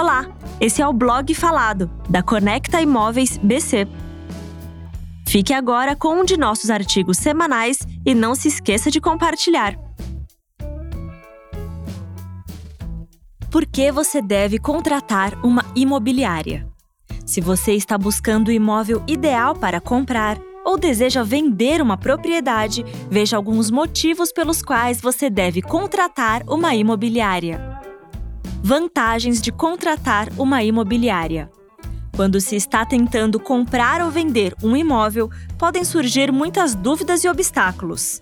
Olá, esse é o blog falado da Conecta Imóveis BC. Fique agora com um de nossos artigos semanais e não se esqueça de compartilhar. Por que você deve contratar uma imobiliária? Se você está buscando o imóvel ideal para comprar ou deseja vender uma propriedade, veja alguns motivos pelos quais você deve contratar uma imobiliária. Vantagens de contratar uma imobiliária. Quando se está tentando comprar ou vender um imóvel, podem surgir muitas dúvidas e obstáculos.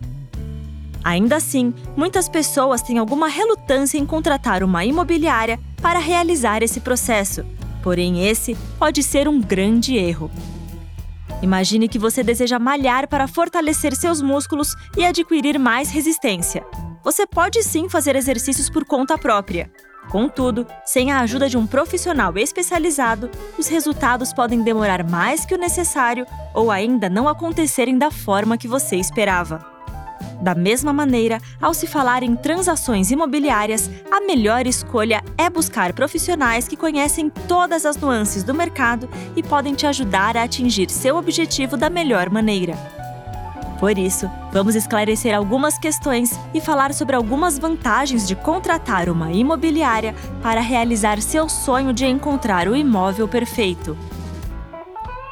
Ainda assim, muitas pessoas têm alguma relutância em contratar uma imobiliária para realizar esse processo, porém, esse pode ser um grande erro. Imagine que você deseja malhar para fortalecer seus músculos e adquirir mais resistência. Você pode sim fazer exercícios por conta própria, Contudo, sem a ajuda de um profissional especializado, os resultados podem demorar mais que o necessário ou ainda não acontecerem da forma que você esperava. Da mesma maneira, ao se falar em transações imobiliárias, a melhor escolha é buscar profissionais que conhecem todas as nuances do mercado e podem te ajudar a atingir seu objetivo da melhor maneira. Por isso, vamos esclarecer algumas questões e falar sobre algumas vantagens de contratar uma imobiliária para realizar seu sonho de encontrar o imóvel perfeito.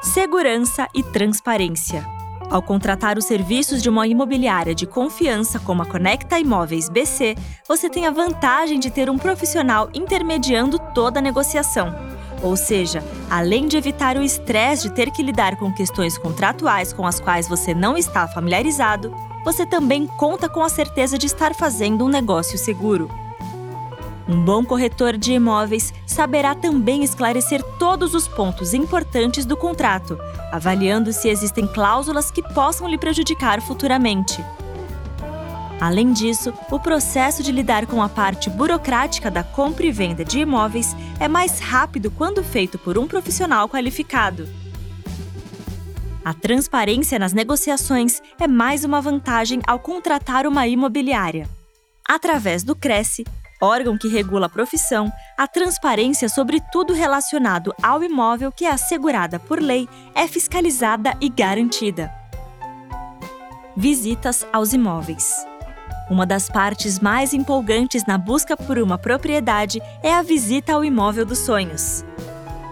Segurança e transparência. Ao contratar os serviços de uma imobiliária de confiança como a Conecta Imóveis BC, você tem a vantagem de ter um profissional intermediando toda a negociação ou seja, além de evitar o estresse de ter que lidar com questões contratuais com as quais você não está familiarizado, você também conta com a certeza de estar fazendo um negócio seguro. Um bom corretor de imóveis saberá também esclarecer todos os pontos importantes do contrato, avaliando se existem cláusulas que possam lhe prejudicar futuramente. Além disso, o processo de lidar com a parte burocrática da compra e venda de imóveis é mais rápido quando feito por um profissional qualificado. A transparência nas negociações é mais uma vantagem ao contratar uma imobiliária. Através do Cresce, órgão que regula a profissão, a transparência sobre tudo relacionado ao imóvel que é assegurada por lei é fiscalizada e garantida. Visitas aos imóveis. Uma das partes mais empolgantes na busca por uma propriedade é a visita ao imóvel dos sonhos.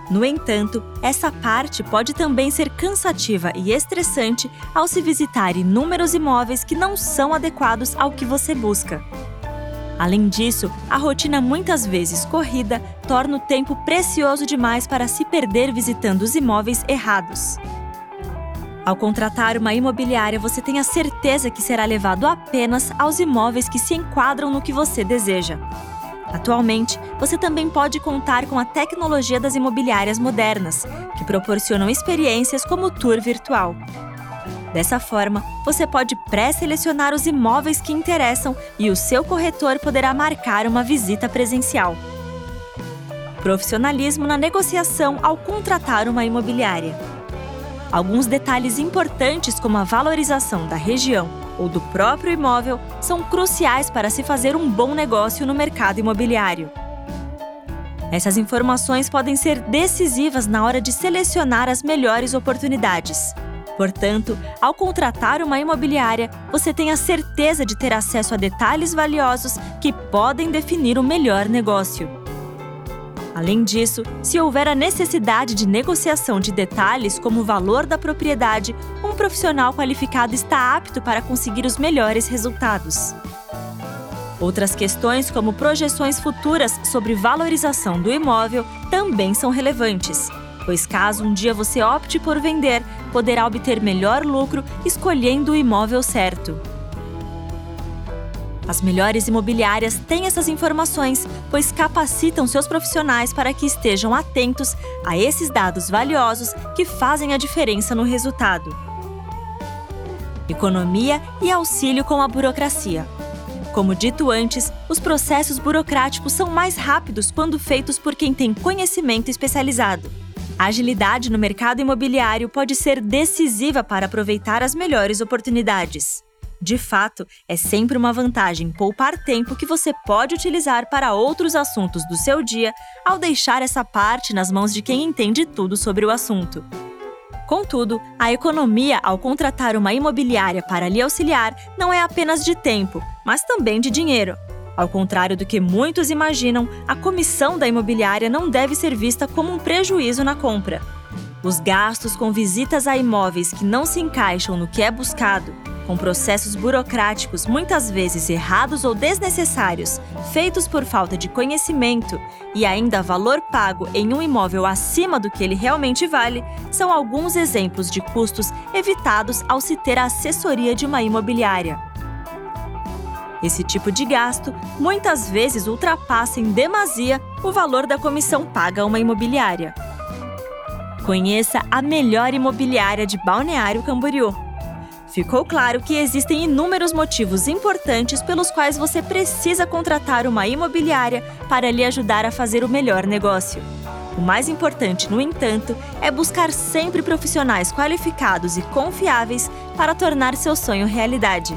No entanto, essa parte pode também ser cansativa e estressante ao se visitar inúmeros imóveis que não são adequados ao que você busca. Além disso, a rotina muitas vezes corrida torna o tempo precioso demais para se perder visitando os imóveis errados. Ao contratar uma imobiliária, você tem a certeza que será levado apenas aos imóveis que se enquadram no que você deseja. Atualmente, você também pode contar com a tecnologia das imobiliárias modernas, que proporcionam experiências como o tour virtual. Dessa forma, você pode pré-selecionar os imóveis que interessam e o seu corretor poderá marcar uma visita presencial. Profissionalismo na negociação ao contratar uma imobiliária. Alguns detalhes importantes, como a valorização da região ou do próprio imóvel, são cruciais para se fazer um bom negócio no mercado imobiliário. Essas informações podem ser decisivas na hora de selecionar as melhores oportunidades. Portanto, ao contratar uma imobiliária, você tem a certeza de ter acesso a detalhes valiosos que podem definir o melhor negócio. Além disso, se houver a necessidade de negociação de detalhes como o valor da propriedade, um profissional qualificado está apto para conseguir os melhores resultados. Outras questões, como projeções futuras sobre valorização do imóvel, também são relevantes, pois caso um dia você opte por vender, poderá obter melhor lucro escolhendo o imóvel certo. As melhores imobiliárias têm essas informações, pois capacitam seus profissionais para que estejam atentos a esses dados valiosos que fazem a diferença no resultado. Economia e auxílio com a burocracia. Como dito antes, os processos burocráticos são mais rápidos quando feitos por quem tem conhecimento especializado. A agilidade no mercado imobiliário pode ser decisiva para aproveitar as melhores oportunidades. De fato, é sempre uma vantagem poupar tempo que você pode utilizar para outros assuntos do seu dia ao deixar essa parte nas mãos de quem entende tudo sobre o assunto. Contudo, a economia ao contratar uma imobiliária para lhe auxiliar não é apenas de tempo, mas também de dinheiro. Ao contrário do que muitos imaginam, a comissão da imobiliária não deve ser vista como um prejuízo na compra. Os gastos com visitas a imóveis que não se encaixam no que é buscado, com processos burocráticos muitas vezes errados ou desnecessários, feitos por falta de conhecimento e ainda valor pago em um imóvel acima do que ele realmente vale, são alguns exemplos de custos evitados ao se ter a assessoria de uma imobiliária. Esse tipo de gasto muitas vezes ultrapassa em demasia o valor da comissão paga a uma imobiliária. Conheça a melhor imobiliária de Balneário Camboriú. Ficou claro que existem inúmeros motivos importantes pelos quais você precisa contratar uma imobiliária para lhe ajudar a fazer o melhor negócio. O mais importante, no entanto, é buscar sempre profissionais qualificados e confiáveis para tornar seu sonho realidade.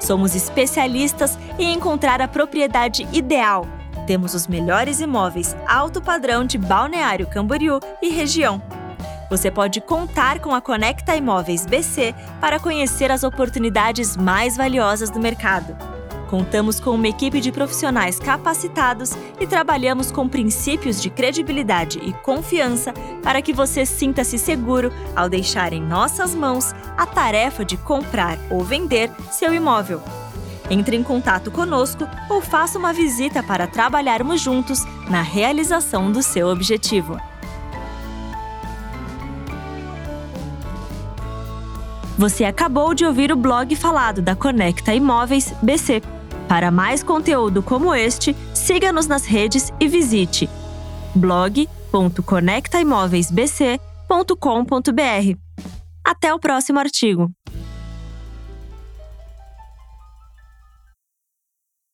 Somos especialistas em encontrar a propriedade ideal. Temos os melhores imóveis alto padrão de Balneário Camboriú e região. Você pode contar com a Conecta Imóveis BC para conhecer as oportunidades mais valiosas do mercado. Contamos com uma equipe de profissionais capacitados e trabalhamos com princípios de credibilidade e confiança para que você sinta-se seguro ao deixar em nossas mãos a tarefa de comprar ou vender seu imóvel. Entre em contato conosco ou faça uma visita para trabalharmos juntos na realização do seu objetivo. Você acabou de ouvir o blog falado da Conecta Imóveis BC. Para mais conteúdo como este, siga-nos nas redes e visite blog.conectaimoveisbc.com.br. Até o próximo artigo.